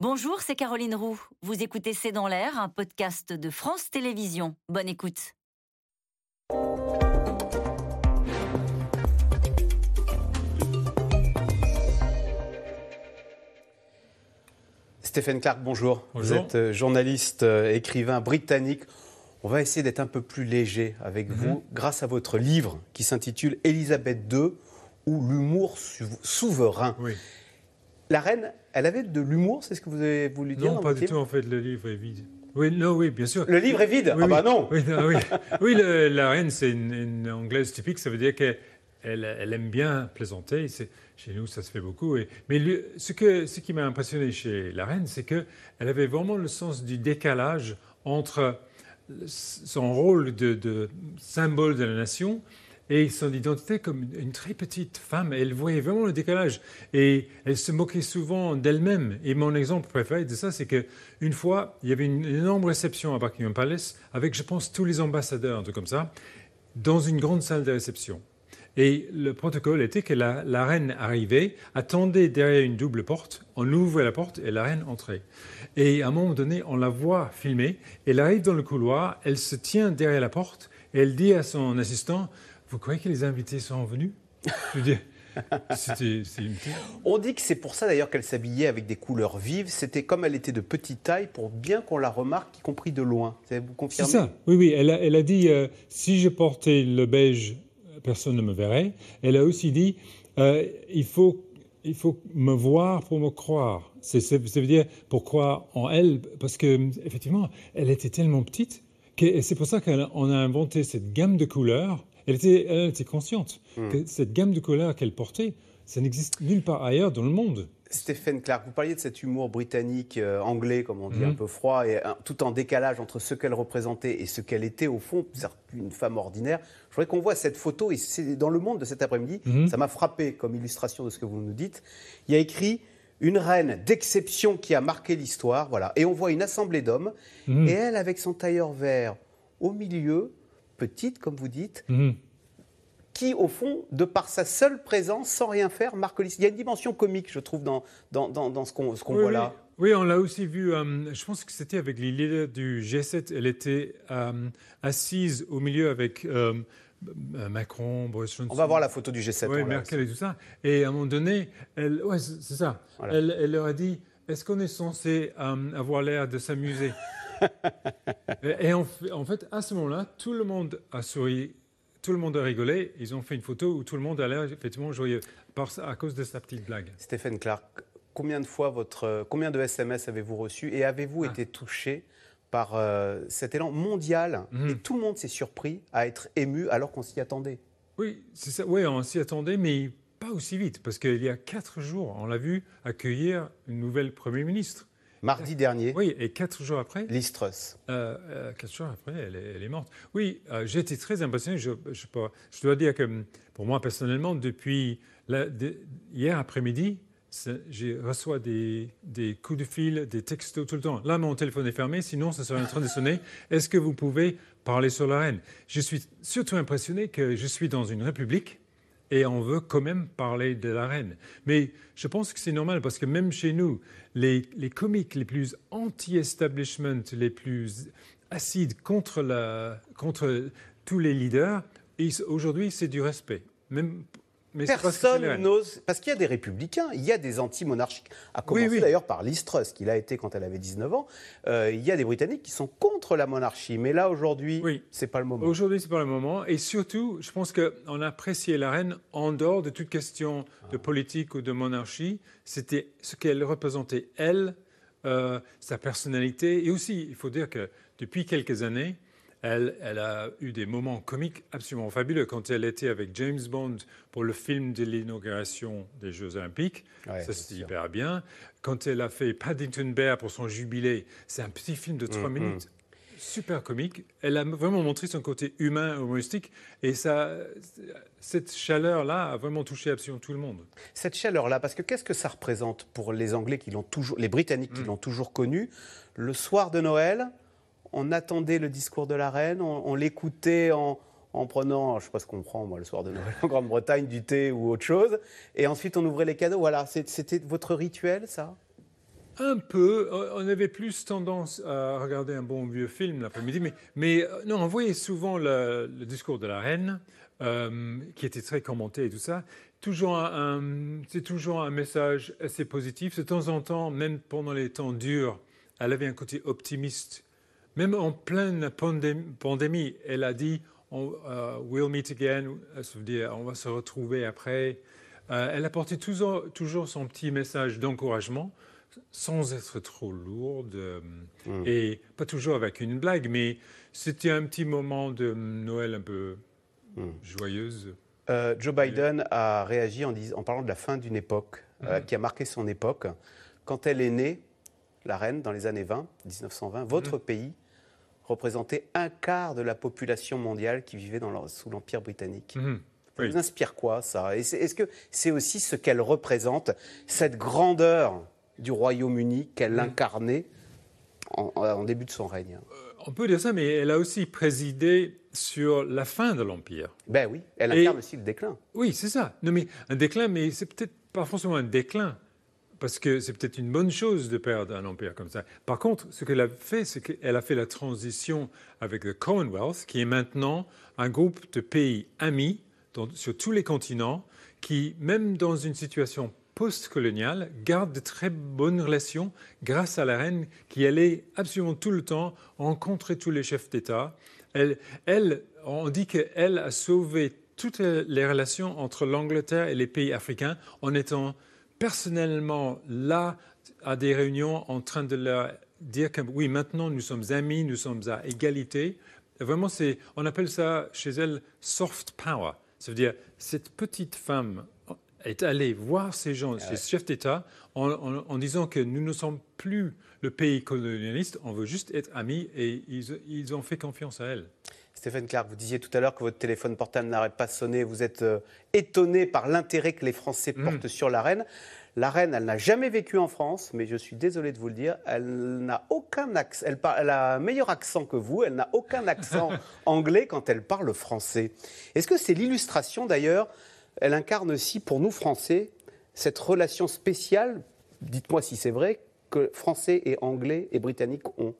Bonjour, c'est Caroline Roux. Vous écoutez C'est dans l'air, un podcast de France Télévisions. Bonne écoute. Stéphane Clark, bonjour. Vous êtes euh, journaliste, euh, écrivain britannique. On va essayer d'être un peu plus léger avec vous grâce à votre livre qui s'intitule Élisabeth II ou l'humour sou- souverain. Oui. La reine, elle avait de l'humour, c'est ce que vous avez voulu dire Non, dans pas du tout. En fait, le livre est vide. Oui, non, oui, bien sûr. Le livre est vide Oui, Ah oui. bah non Oui, non, oui. Le- la reine, c'est une, une anglaise typique. Ça veut dire qu'elle elle, aime bien plaisanter. Chez nous, ça se fait beaucoup. Et- mais lui- ce, que, ce qui m'a impressionné chez la reine, c'est qu'elle avait vraiment le sens du décalage entre son rôle de, de symbole de la nation et son identité comme une, très petite femme. Elle voyait vraiment le décalage et elle se moquait souvent d'elle-même. Et mon exemple préféré de ça, c'est que une fois, il y avait une énorme réception à Buckingham Palace avec, je pense, tous les ambassadeurs, un truc comme ça, dans une grande salle de réception. Et le protocole était que la, la reine arrivait, attendait derrière une double porte, on ouvrait la porte et la reine entrait. Et à un moment donné, on la voit filmer, elle arrive dans le couloir, elle se tient derrière la porte et elle dit à son assistant Vous croyez que les invités sont venus Je veux dire, c'était. c'est une- On dit que c'est pour ça d'ailleurs qu'elle s'habillait avec des couleurs vives. C'était comme elle était de petite taille pour bien qu'on la remarque, y compris de loin. C'est- Vous C'est confirmez ça, oui, oui. Elle a, elle a dit euh, si je portais le beige, personne ne me verrait. Elle a aussi dit euh, il, faut, il faut me voir pour me croire. C'est, c'est- ça veut dire pour croire en elle, parce que effectivement, elle était tellement petite. que- et c'est pour ça qu'on a inventé cette gamme de couleurs. Elle était, elle était consciente que cette gamme de couleurs qu'elle portait, ça n'existe nulle part ailleurs dans le monde. Stéphane Clark, vous parliez de cet humour britannique, euh, anglais, comme on dit, Mhm. un peu froid, et tout en décalage entre ce qu'elle représentait et ce qu'elle était, au fond, une femme ordinaire. Je voudrais qu'on voit cette photo, et c'est dans le monde de cet après-midi, Mhm. ça m'a frappé comme illustration de ce que vous nous dites. Il y a écrit une reine d'exception qui a marqué l'histoire, voilà. Et on voit une assemblée d'hommes, et elle avec son tailleur vert au milieu, petite, comme vous dites. Qui, au fond, de par sa seule présence, sans rien faire, marque l'histoire. Il y a une dimension comique, je trouve, dans, dans, dans, dans ce qu'on qu'on Oui, voit là. Oui, on l'a aussi vu. euh, je pense que c'était avec les leaders du G7. Elle était euh, assise au milieu avec euh, Macron, Boris Johnson. On va voir la photo du G7. Oui, Merkel et tout ça. Et à un moment donné, elle, ouais, c'est ça. Voilà. Elle, elle leur a dit Est-ce qu'on est censé avoir l'air de s'amuser? Et, en fait, à ce moment-là, tout le monde a souri, tout le monde a rigolé. Ils ont fait une photo où tout le monde a l'air effectivement joyeux à cause de sa petite blague. Stéphane Clark, combien de fois votre, combien de SMS avez-vous reçu et avez-vous Ah. été touché par euh, cet élan mondial Mhm. Et tout le monde s'est surpris à être ému alors qu'on s'y attendait? Oui, c'est ça. Oui, on s'y attendait, mais pas aussi vite, parce qu'il y a quatre jours, on l'a vu accueillir une nouvelle Premier ministre. Mardi dernier, Oui, et quatre jours après, Liz Truss. euh, euh, quatre jours après, elle est, elle est morte. Oui, euh, j'ai été très impressionné. Je, dois dire que pour moi personnellement, depuis la- de- hier après-midi, j'ai des, des coups de fil, des textos tout le temps. Là, mon téléphone est fermé, sinon ça serait en train de sonner. Est-ce que vous pouvez parler sur la reine? Je suis surtout impressionné que je suis dans une république et on veut quand même parler de la reine. Mais je pense que c'est normal parce que même chez nous, les, les comiques les plus anti-establishment, les plus acides contre, la, contre tous les leaders, aujourd'hui c'est du respect. Mais Personne n'ose. Parce qu'il y a des républicains, il y a des anti-monarchiques. À commencer oui. d'ailleurs par Liz Truss, qui l'a été quand elle avait 19 ans. Euh, il y a des Britanniques qui sont contre la monarchie. Mais là, aujourd'hui, Oui. c'est pas le moment. Aujourd'hui, c'est pas le moment. Et surtout, je pense qu'on appréciait la reine en dehors de toute question de politique ou de monarchie. C'était ce qu'elle représentait, elle, euh, sa personnalité. Et aussi, il faut dire que depuis quelques années, elle, elle a eu des moments comiques absolument fabuleux. Quand elle était avec James Bond pour le film de l'inauguration des Jeux Olympiques, Ouais, ça c'est c'était hyper bien. Quand elle a fait Paddington Bear pour son jubilé, c'est un petit film de trois Mm, minutes super comique. Elle a vraiment montré son côté humain, humoristique, et ça, cette chaleur-là a vraiment touché absolument tout le monde. Cette chaleur-là, parce que qu'est-ce que ça représente pour les Anglais qui l'ont toujours, les Britanniques qui Mm. l'ont toujours connu? Le soir de Noël, on attendait le discours de la reine, on, l'écoutait en, en prenant, je sais pas ce qu'on prend moi le soir de Noël en Grande-Bretagne, du thé ou autre chose, et ensuite on ouvrait les cadeaux. Voilà, c'était votre rituel, ça? Un peu. On avait plus tendance à regarder un bon vieux film l'après-midi, mais, mais euh, non, on voyait souvent le, discours de la reine, euh, qui était très commenté et tout ça. Toujours c'est toujours un message assez positif. De temps en temps, même pendant les temps durs, elle avait un côté optimiste. Même en pleine pandémie, elle a dit on, uh, We'll meet again, ça veut dire on va se retrouver après. Euh, elle apportait toujours, toujours son petit message d'encouragement sans être trop lourde mm. et pas toujours avec une blague, mais c'était un petit moment de Noël un peu mm. joyeuse. Euh, Joe Biden a réagi en, en, parlant de la fin d'une époque euh, mm. qui a marqué son époque. Quand elle est née, la reine, dans les années 20, 1920, votre pays représentait un quart de la population mondiale qui vivait dans sous l'Empire britannique. Ça vous inspire quoi, ça? Est-ce que c'est aussi ce qu'elle représente, cette grandeur du Royaume-Uni qu'elle incarnait en, début de son règne? Euh, On peut dire ça, mais elle a aussi présidé sur la fin de l'Empire. Ben oui, elle incarne aussi le déclin. Oui, c'est ça. Non, mais un déclin, mais c'est peut-être pas forcément un déclin parce que c'est peut-être une bonne chose de perdre un empire comme ça. Par contre, ce qu'elle a fait, c'est qu'elle a fait la transition avec le Commonwealth, qui est maintenant un groupe de pays amis sur tous les continents, qui, même dans une situation post-coloniale, gardent de très bonnes relations grâce à la reine qui allait absolument tout le temps rencontrer tous les chefs d'État. Elle, elle, on dit qu'elle a sauvé toutes les relations entre l'Angleterre et les pays africains en étant personnellement là à des réunions en train de leur dire que oui, maintenant nous sommes amis, nous sommes à égalité. Vraiment, c'est, on appelle ça chez elle soft power. Ça veut dire, cette petite femme est allée voir ces gens, ces chefs d'État, en, disant que nous ne sommes plus le pays colonialiste, on veut juste être amis, et ils, ils ont fait confiance à elle. Stéphane Clark, vous disiez tout à l'heure que votre téléphone portable n'arrête pas de sonner. Vous êtes euh, étonné par l'intérêt que les Français mm. portent sur la reine. La reine, elle n'a jamais vécu en France, mais je suis désolé de vous le dire, elle n'a aucun accent. Elle, elle, a un meilleur accent que vous. Elle n'a aucun accent anglais quand elle parle français. Est-ce que c'est l'illustration d'ailleurs Elle incarne aussi pour nous Français cette relation spéciale. Dites-moi si c'est vrai que Français et Anglais et Britanniques ont?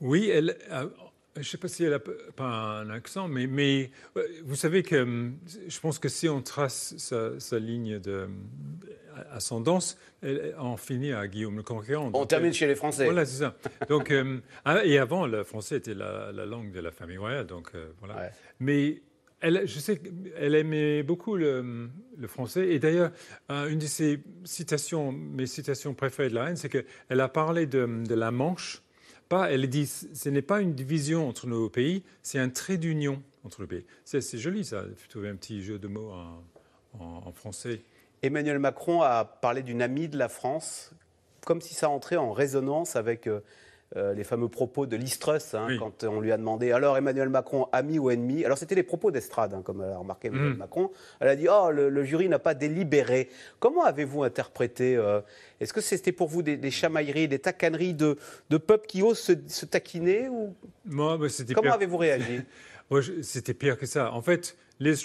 Oui, elle, euh, je ne sais pas si elle n'a pas un accent, mais, mais, vous savez que hum, je pense que si on trace sa, ligne d'ascendance, on finit à Guillaume le Conquérant. On termine chez les Français. Voilà, c'est ça. Donc, hum, ah, et avant, le français était la, langue de la famille royale. Donc, euh, voilà. Mais elle, je sais qu'elle aimait beaucoup le, français. Et d'ailleurs, euh, une de ses citations, mes citations préférées de la reine, c'est qu'elle a parlé de, de la Manche elle dit, ce n'est pas une division entre nos pays, c'est un trait d'union entre nos pays. C'est joli ça, trouver un petit jeu de mots en, français. Emmanuel Macron a parlé d'une amie de la France, comme si ça entrait en résonance avec euh, les fameux propos de Listrus, hein, quand on lui a demandé alors Emmanuel Macron, ami ou ennemi? Alors c'était les propos d'Estrade, hein, comme a remarqué Emmanuel mm. Macron. Elle a dit oh, le, jury n'a pas délibéré. Comment avez-vous interprété euh, Est-ce que c'était pour vous des, chamailleries, des tacaneries de, de peuples qui osent se, taquiner ou... Moi, bah, Comment avez-vous réagi? C'était pire que ça. En fait, Liz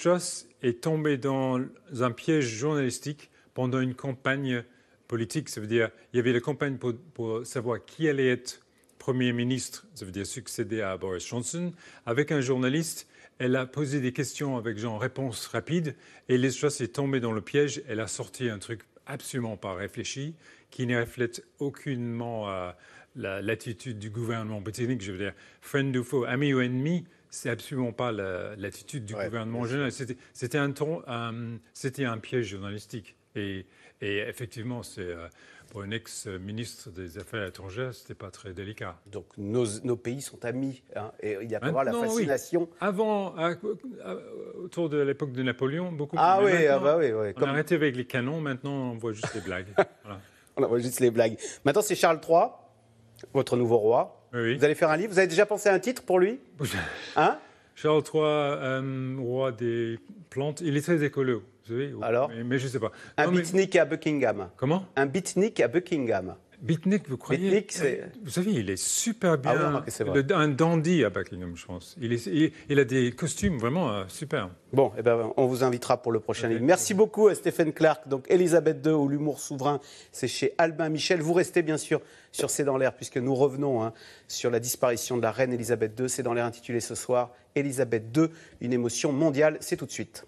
est tombé dans un piège journalistique pendant une campagne politique. Ça veut dire, il y avait la campagne pour, pour savoir qui allait être Premier ministre, ça veut dire succéder à Boris Johnson, avec un journaliste. Elle a posé des questions avec genre réponse rapide et Truss est tombée dans le piège. Elle a sorti un truc absolument pas réfléchi qui ne reflète aucunement euh, l'attitude du gouvernement britannique. Je veux dire, friend ou foe, ami ou ennemi, c'est absolument pas l'attitude du gouvernement général. C'était un, piège journalistique. Et, et effectivement, c'est. Euh, pour un ex-ministre des Affaires étrangères, ce n'était pas très délicat. Donc nos, nos pays sont amis. Hein, et il y a pas avoir la fascination. Avant, autour de l'époque de Napoléon, beaucoup ah plus. Oui, ah bah oui, oui. On a arrêté avec les canons, maintenant on voit juste les blagues. On voit juste les blagues. Maintenant c'est Charles III, votre nouveau roi. Oui, Vous allez faire un livre? Vous avez déjà pensé à un titre pour lui? Hein? Charles III, euh, roi des plantes. Il est très écolo. Alors mais, je ne sais pas. Un beatnik à Buckingham. Comment Un beatnik à Buckingham. Bitnik, vous croyez Bitnik, c'est- Vous savez, il est super bien. Ah. Le- un dandy à Buckingham, je pense. Il, est- il- il a des costumes vraiment euh, super. Bon, eh ben, on vous invitera pour le prochain livre. Merci beaucoup à Stephen Clark. Donc, Elisabeth II ou l'humour souverain, c'est chez Albin Michel. Vous restez bien sûr sur C'est dans l'air, puisque nous revenons hein, sur la disparition de la reine Elisabeth II. C'est dans l'air intitulé ce soir Elisabeth II, une émotion mondiale. C'est tout de suite.